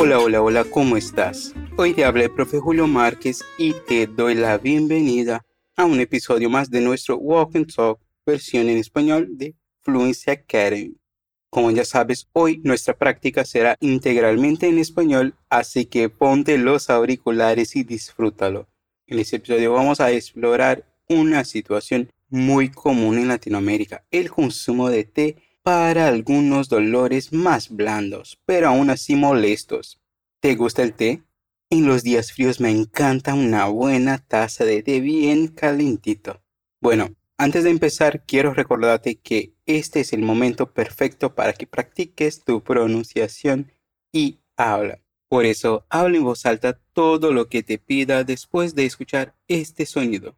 Hola, hola, hola, ¿cómo estás? Hoy te habla el profe Julio Márquez y te doy la bienvenida a un episodio más de nuestro Walk and Talk versión en español de Fluency Academy. Como ya sabes, hoy nuestra práctica será integralmente en español, así que ponte los auriculares y disfrútalo. En este episodio vamos a explorar una situación muy común en Latinoamérica, el consumo de té para algunos dolores más blandos, pero aún así molestos. ¿Te gusta el té? En los días fríos me encanta una buena taza de té bien calentito. Bueno, antes de empezar quiero recordarte que este es el momento perfecto para que practiques tu pronunciación y habla. Por eso habla en voz alta todo lo que te pida después de escuchar este sonido.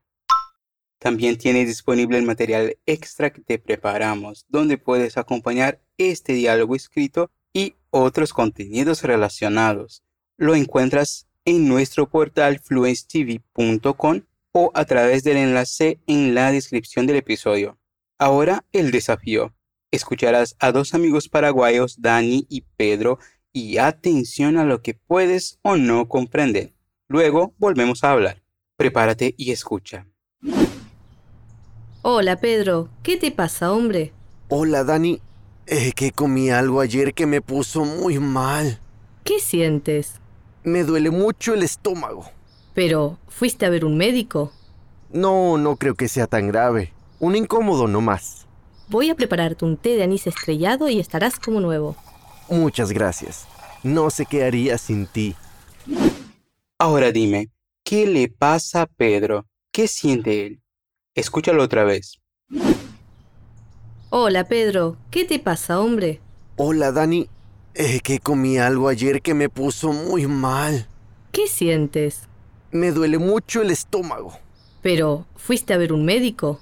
También tienes disponible el material extra que te preparamos, donde puedes acompañar este diálogo escrito y otros contenidos relacionados. Lo encuentras en nuestro portal fluencetv.com o a través del enlace en la descripción del episodio. Ahora el desafío. Escucharás a dos amigos paraguayos, Dani y Pedro, y atención a lo que puedes o no comprender. Luego volvemos a hablar. Prepárate y escucha. Hola Pedro, ¿qué te pasa, hombre? Hola Dani, es que comí algo ayer que me puso muy mal. ¿Qué sientes? Me duele mucho el estómago. Pero, ¿fuiste a ver un médico? No, no creo que sea tan grave. Un incómodo nomás. Voy a prepararte un té de anís estrellado y estarás como nuevo. Muchas gracias. No sé qué haría sin ti. Ahora dime, ¿qué le pasa a Pedro? ¿Qué siente él? Escúchalo otra vez. Hola Pedro, ¿qué te pasa, hombre? Hola Dani, es que comí algo ayer que me puso muy mal. ¿Qué sientes? Me duele mucho el estómago. Pero, ¿fuiste a ver un médico?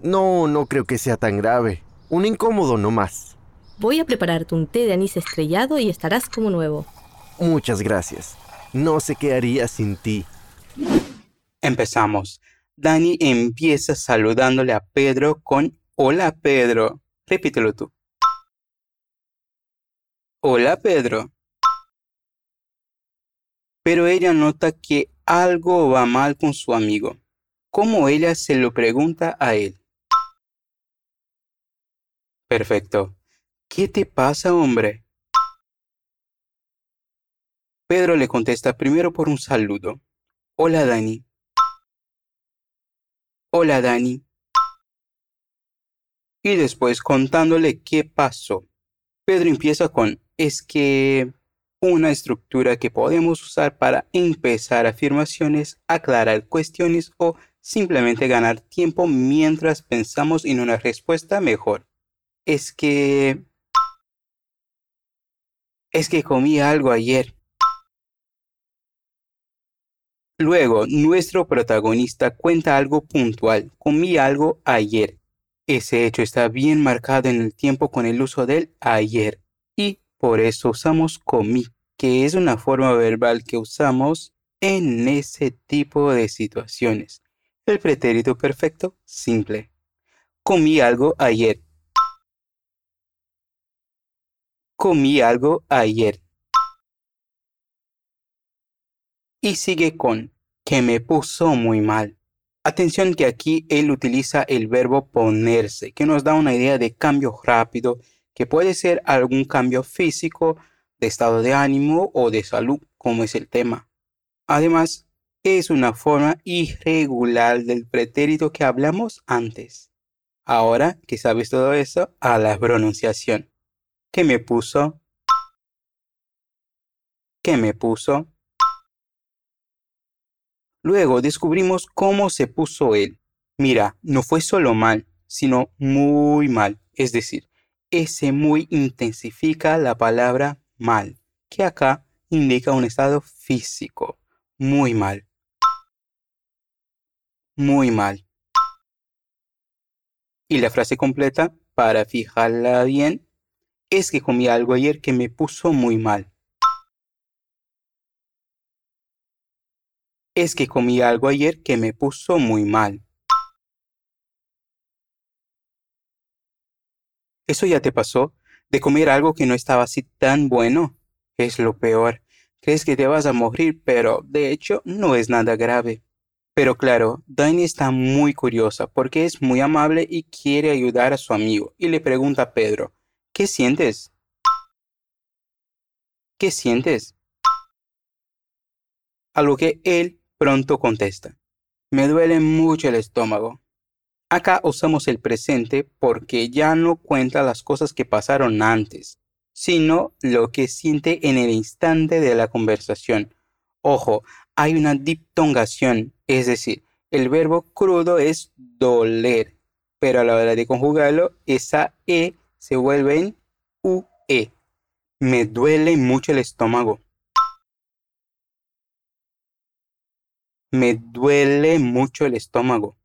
No, no creo que sea tan grave. Un incómodo nomás. Voy a prepararte un té de anís estrellado y estarás como nuevo. Muchas gracias. No sé qué haría sin ti. Empezamos. Dani empieza saludándole a Pedro con Hola Pedro. Repítelo tú. Hola Pedro. Pero ella nota que algo va mal con su amigo. ¿Cómo ella se lo pregunta a él? Perfecto. ¿Qué te pasa, hombre? Pedro le contesta primero por un saludo. Hola, Dani. Hola Dani. Y después contándole qué pasó. Pedro empieza con es que una estructura que podemos usar para empezar afirmaciones, aclarar cuestiones o simplemente ganar tiempo mientras pensamos en una respuesta mejor. Es que... Es que comí algo ayer. Luego, nuestro protagonista cuenta algo puntual. Comí algo ayer. Ese hecho está bien marcado en el tiempo con el uso del ayer. Y por eso usamos comí, que es una forma verbal que usamos en ese tipo de situaciones. El pretérito perfecto simple. Comí algo ayer. Comí algo ayer. Y sigue con que me puso muy mal. Atención que aquí él utiliza el verbo ponerse, que nos da una idea de cambio rápido, que puede ser algún cambio físico, de estado de ánimo o de salud, como es el tema. Además, es una forma irregular del pretérito que hablamos antes. Ahora que sabes todo eso, a la pronunciación. ¿Qué me puso? ¿Qué me puso? Luego descubrimos cómo se puso él. Mira, no fue solo mal, sino muy mal. Es decir, ese muy intensifica la palabra mal, que acá indica un estado físico. Muy mal. Muy mal. Y la frase completa, para fijarla bien, es que comí algo ayer que me puso muy mal. Es que comí algo ayer que me puso muy mal. ¿Eso ya te pasó? ¿De comer algo que no estaba así tan bueno? Es lo peor. Crees que te vas a morir, pero de hecho no es nada grave. Pero claro, Dani está muy curiosa porque es muy amable y quiere ayudar a su amigo y le pregunta a Pedro, ¿qué sientes? ¿Qué sientes? A lo que él pronto contesta, me duele mucho el estómago. Acá usamos el presente porque ya no cuenta las cosas que pasaron antes, sino lo que siente en el instante de la conversación. Ojo, hay una diptongación, es decir, el verbo crudo es doler, pero a la hora de conjugarlo, esa E se vuelve en UE. Me duele mucho el estómago. Me duele mucho el estómago.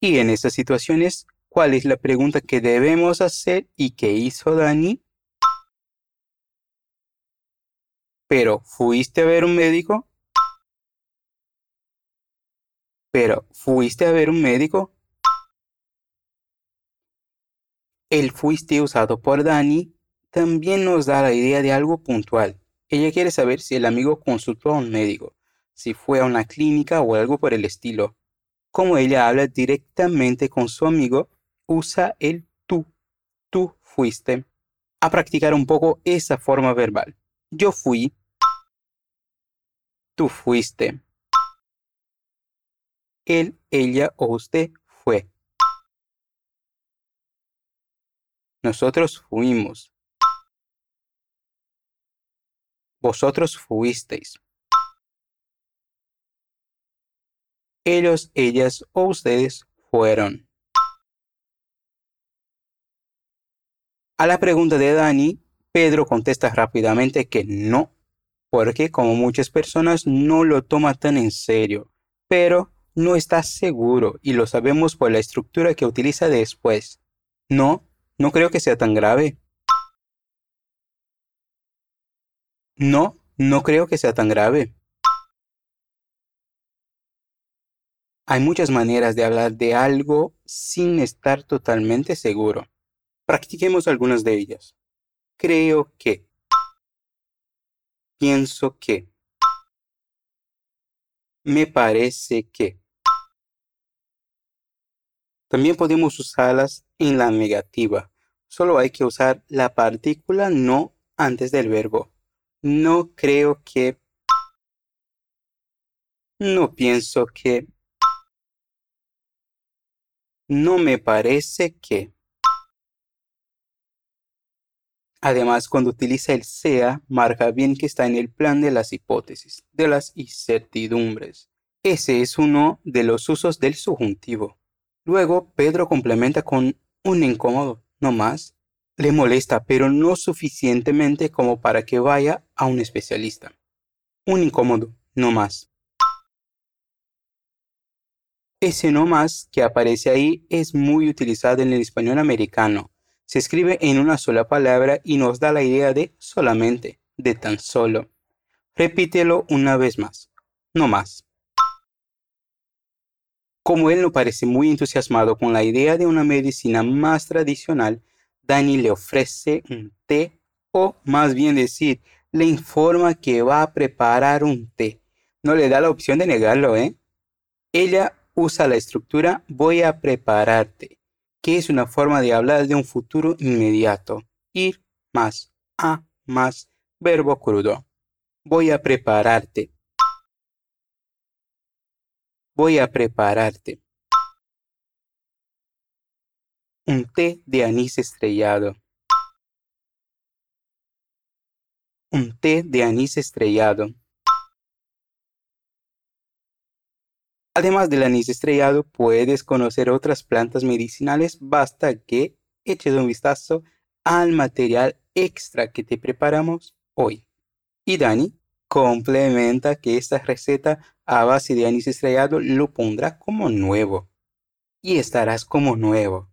Y en esas situaciones, ¿cuál es la pregunta que debemos hacer y que hizo Dani? Pero, ¿fuiste a ver un médico? Pero, ¿fuiste a ver un médico? El fuiste usado por Dani también nos da la idea de algo puntual. Ella quiere saber si el amigo consultó a un médico, si fue a una clínica o algo por el estilo. Como ella habla directamente con su amigo, usa el tú. Tú fuiste. A practicar un poco esa forma verbal. Yo fui. Tú fuiste. Él, ella o usted fue. Nosotros fuimos. Vosotros fuisteis. Ellos, ellas o ustedes fueron. A la pregunta de Dani, Pedro contesta rápidamente que no, porque como muchas personas no lo toma tan en serio, pero no está seguro y lo sabemos por la estructura que utiliza después. No, no creo que sea tan grave. No, no creo que sea tan grave. Hay muchas maneras de hablar de algo sin estar totalmente seguro. Practiquemos algunas de ellas. Creo que. Pienso que. Me parece que. También podemos usarlas en la negativa. Solo hay que usar la partícula no antes del verbo. No creo que... No pienso que... No me parece que... Además, cuando utiliza el sea, marca bien que está en el plan de las hipótesis, de las incertidumbres. Ese es uno de los usos del subjuntivo. Luego, Pedro complementa con un incómodo, no más. Le molesta, pero no suficientemente como para que vaya a un especialista. Un incómodo, no más. Ese no más que aparece ahí es muy utilizado en el español americano. Se escribe en una sola palabra y nos da la idea de solamente, de tan solo. Repítelo una vez más, no más. Como él no parece muy entusiasmado con la idea de una medicina más tradicional, Dani le ofrece un té o más bien decir, le informa que va a preparar un té. No le da la opción de negarlo, ¿eh? Ella usa la estructura voy a prepararte, que es una forma de hablar de un futuro inmediato. Ir más, a más, verbo crudo. Voy a prepararte voy a prepararte. Un té de anís estrellado. Un té de anís estrellado. Además del anís estrellado, puedes conocer otras plantas medicinales. Basta que eches un vistazo al material extra que te preparamos hoy. Y Dani complementa que esta receta a base de anís estrellado lo pondrá como nuevo. Y estarás como nuevo.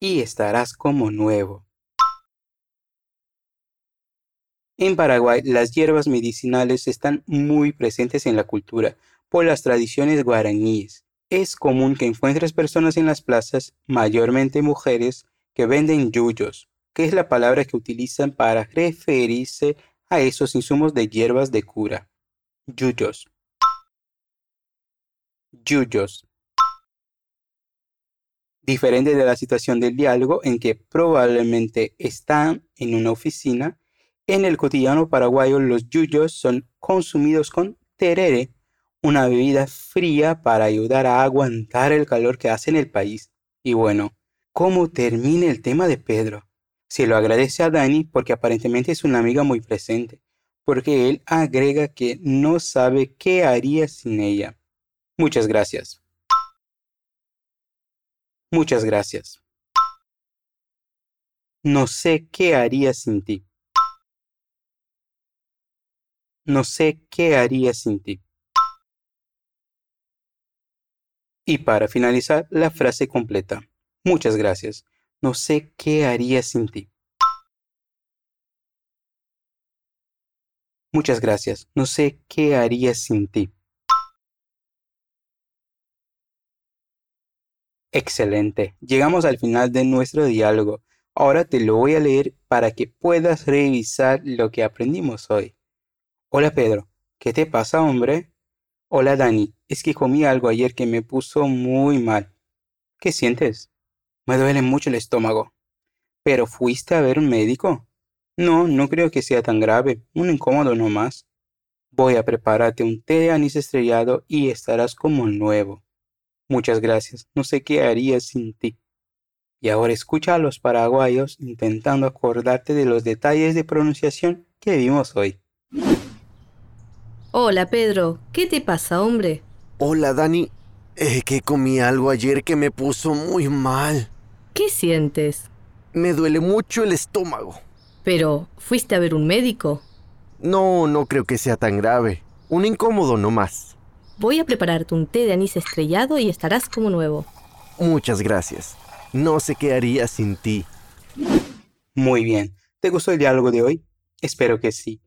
Y estarás como nuevo. En Paraguay, las hierbas medicinales están muy presentes en la cultura por las tradiciones guaraníes. Es común que encuentres personas en las plazas, mayormente mujeres, que venden yuyos, que es la palabra que utilizan para referirse a esos insumos de hierbas de cura. Yuyos. Yuyos. Diferente de la situación del diálogo en que probablemente están en una oficina, en el cotidiano paraguayo los yuyos son consumidos con terere, una bebida fría para ayudar a aguantar el calor que hace en el país. Y bueno, ¿cómo termina el tema de Pedro? Se lo agradece a Dani porque aparentemente es una amiga muy presente, porque él agrega que no sabe qué haría sin ella. Muchas gracias. Muchas gracias. No sé qué haría sin ti. No sé qué haría sin ti. Y para finalizar, la frase completa. Muchas gracias. No sé qué haría sin ti. Muchas gracias. No sé qué haría sin ti. Excelente. Llegamos al final de nuestro diálogo. Ahora te lo voy a leer para que puedas revisar lo que aprendimos hoy. Hola Pedro, ¿qué te pasa, hombre? Hola Dani, es que comí algo ayer que me puso muy mal. ¿Qué sientes? Me duele mucho el estómago. ¿Pero fuiste a ver un médico? No, no creo que sea tan grave, un incómodo nomás. Voy a prepararte un té de anís estrellado y estarás como nuevo. Muchas gracias, no sé qué haría sin ti. Y ahora escucha a los paraguayos intentando acordarte de los detalles de pronunciación que vimos hoy. Hola Pedro, ¿qué te pasa, hombre? Hola Dani, es que comí algo ayer que me puso muy mal. ¿Qué sientes? Me duele mucho el estómago. Pero, ¿fuiste a ver un médico? No, no creo que sea tan grave. Un incómodo nomás. Voy a prepararte un té de anís estrellado y estarás como nuevo. Muchas gracias. No sé qué haría sin ti. Muy bien. ¿Te gustó el diálogo de hoy? Espero que sí.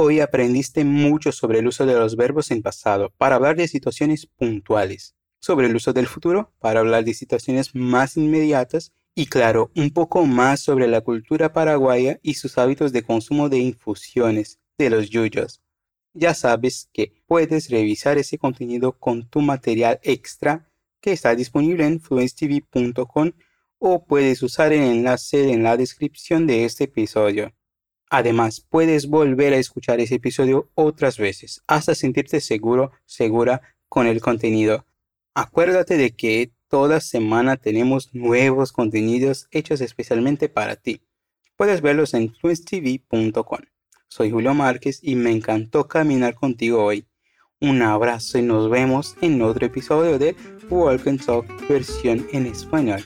Hoy aprendiste mucho sobre el uso de los verbos en pasado para hablar de situaciones puntuales, sobre el uso del futuro para hablar de situaciones más inmediatas y claro, un poco más sobre la cultura paraguaya y sus hábitos de consumo de infusiones de los yuyos ya sabes que puedes revisar ese contenido con tu material extra que está disponible en fluencetv.com o puedes usar el enlace en la descripción de este episodio. Además, puedes volver a escuchar ese episodio otras veces hasta sentirte seguro, segura con el contenido. Acuérdate de que toda semana tenemos nuevos contenidos hechos especialmente para ti. Puedes verlos en fluencetv.com. Soy Julio Márquez y me encantó caminar contigo hoy. Un abrazo y nos vemos en otro episodio de Walk and Talk versión en español.